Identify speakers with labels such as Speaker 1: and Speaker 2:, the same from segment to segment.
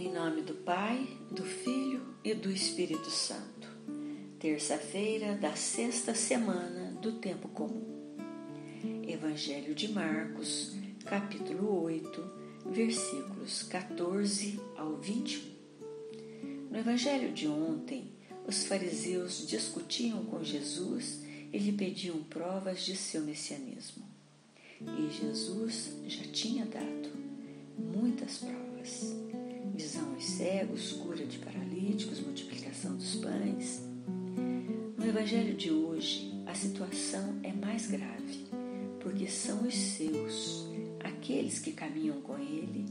Speaker 1: Em nome do Pai, do Filho e do Espírito Santo. Terça-feira da sexta semana do Tempo Comum. Evangelho de Marcos, capítulo 8, versículos 14 ao 21. No Evangelho de ontem, os fariseus discutiam com Jesus e lhe pediam provas de seu messianismo. E Jesus já tinha dado muitas provas: visão aos cegos, cura de paralíticos, multiplicação dos pães. No Evangelho de hoje, a situação é mais grave, porque são os seus, aqueles que caminham com Ele,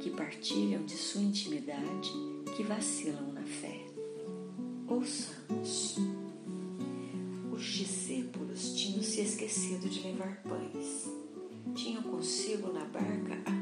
Speaker 1: que partilham de sua intimidade, que vacilam na fé. Ouçamos. Os discípulos tinham se esquecido de levar pães. Tinham consigo na barca pão.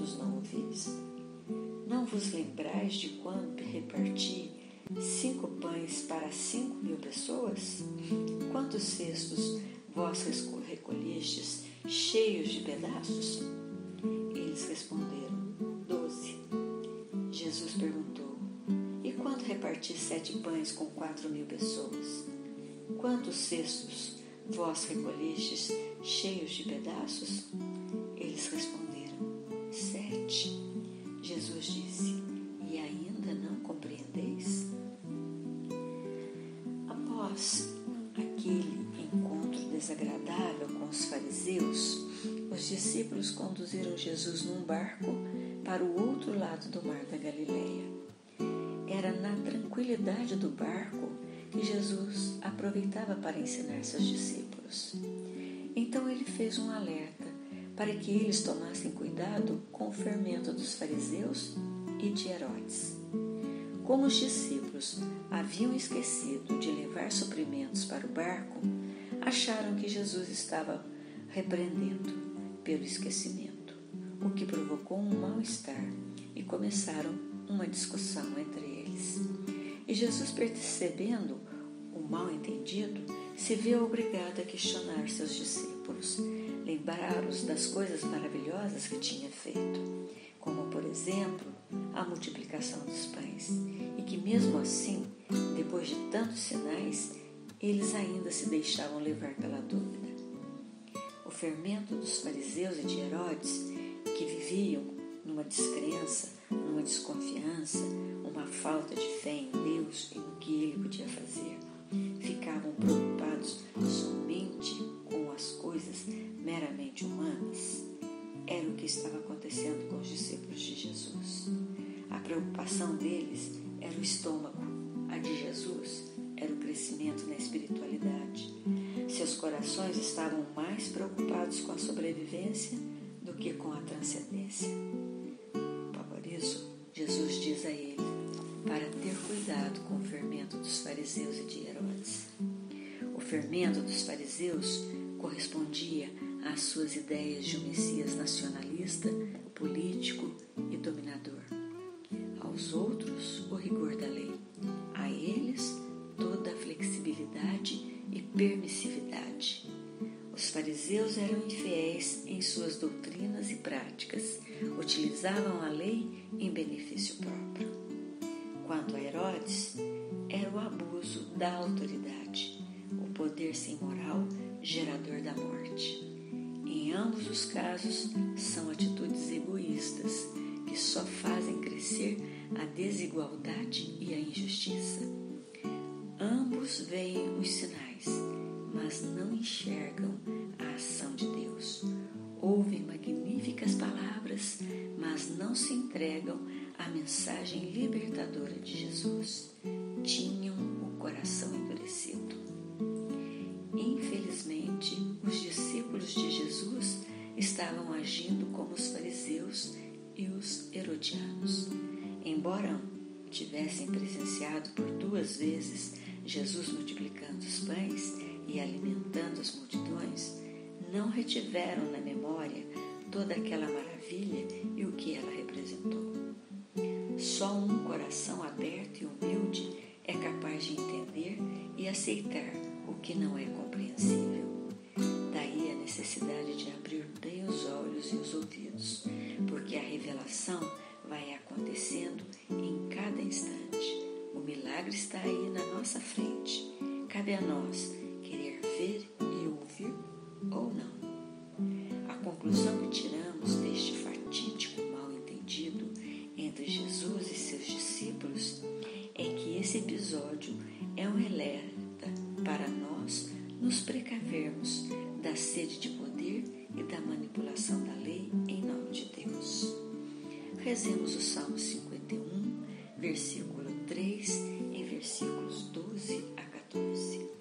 Speaker 1: Ouvidos não ouvis? Não vos lembrais de quando reparti cinco pães para cinco mil pessoas? Quantos cestos vós recolhestes cheios de pedaços? Eles responderam, doze. Jesus perguntou, e quando reparti sete pães com quatro mil pessoas? Quantos cestos vós recolhestes cheios de pedaços? Eles responderam, sete. Jesus disse, e ainda não compreendeis? Após aquele encontro desagradável com os fariseus, os discípulos conduziram Jesus num barco para o outro lado do mar da Galileia. Era na tranquilidade do barco que Jesus aproveitava para ensinar seus discípulos. Então ele fez um alerta para que eles tomassem cuidado com o fermento dos fariseus e de Herodes. Como os discípulos haviam esquecido de levar suprimentos para o barco, acharam que Jesus estava repreendendo pelo esquecimento, o que provocou um mal-estar e começaram uma discussão entre eles. E Jesus, percebendo o mal-entendido, se viu obrigado a questionar seus discípulos, lembrar-os das coisas maravilhosas que tinha feito, como, por exemplo, a multiplicação dos pães, e que, mesmo assim, depois de tantos sinais, eles ainda se deixavam levar pela dúvida. O fermento dos fariseus e de Herodes, que viviam numa descrença, numa desconfiança, uma falta de fé em Deus e no que ele podia fazer, ficavam preocupados somente meramente humanas. Era o que estava acontecendo com os discípulos de Jesus. A preocupação deles era o estômago, a de Jesus era o crescimento na espiritualidade. Seus corações estavam mais preocupados com a sobrevivência do que com a transcendência. Por isso, Jesus diz a ele para ter cuidado com o fermento dos fariseus e de Herodes. O fermento dos fariseus correspondia às suas ideias de um Messias nacionalista, político e dominador. Aos outros, o rigor da lei. A eles, toda a flexibilidade e permissividade. Os fariseus eram infiéis em suas doutrinas e práticas, utilizavam a lei em benefício próprio. Quanto a Herodes, era o abuso da autoridade, o poder sem moral, gerador da morte. Em ambos os casos, são atitudes egoístas que só fazem crescer a desigualdade e a injustiça. Ambos veem os sinais, mas não enxergam a ação de Deus. Ouvem magníficas palavras, mas não se entregam à mensagem libertadora de Jesus. Tinham o coração endurecido. Infelizmente, os discípulos de Jesus estavam agindo como os fariseus e os herodianos. Embora tivessem presenciado por duas vezes Jesus multiplicando os pães e alimentando as multidões, não retiveram na memória toda aquela maravilha e o que ela representou. Só um coração aberto e humilde é capaz de entender e aceitar o que não é compreensível. Daí a necessidade de abrir bem os olhos e os ouvidos, porque a revelação vai acontecendo em cada instante. O milagre está aí na nossa frente. Cabe a nós querer ver e ouvir ou não. A conclusão que tiramos deste fatídico mal-entendido entre Jesus e seus discípulos é que esse episódio é um alerta para nós nos precavermos da sede de poder e da manipulação da lei em nome de Deus. Rezemos o Salmo 51, versículo 3 e versículos 12 a 14.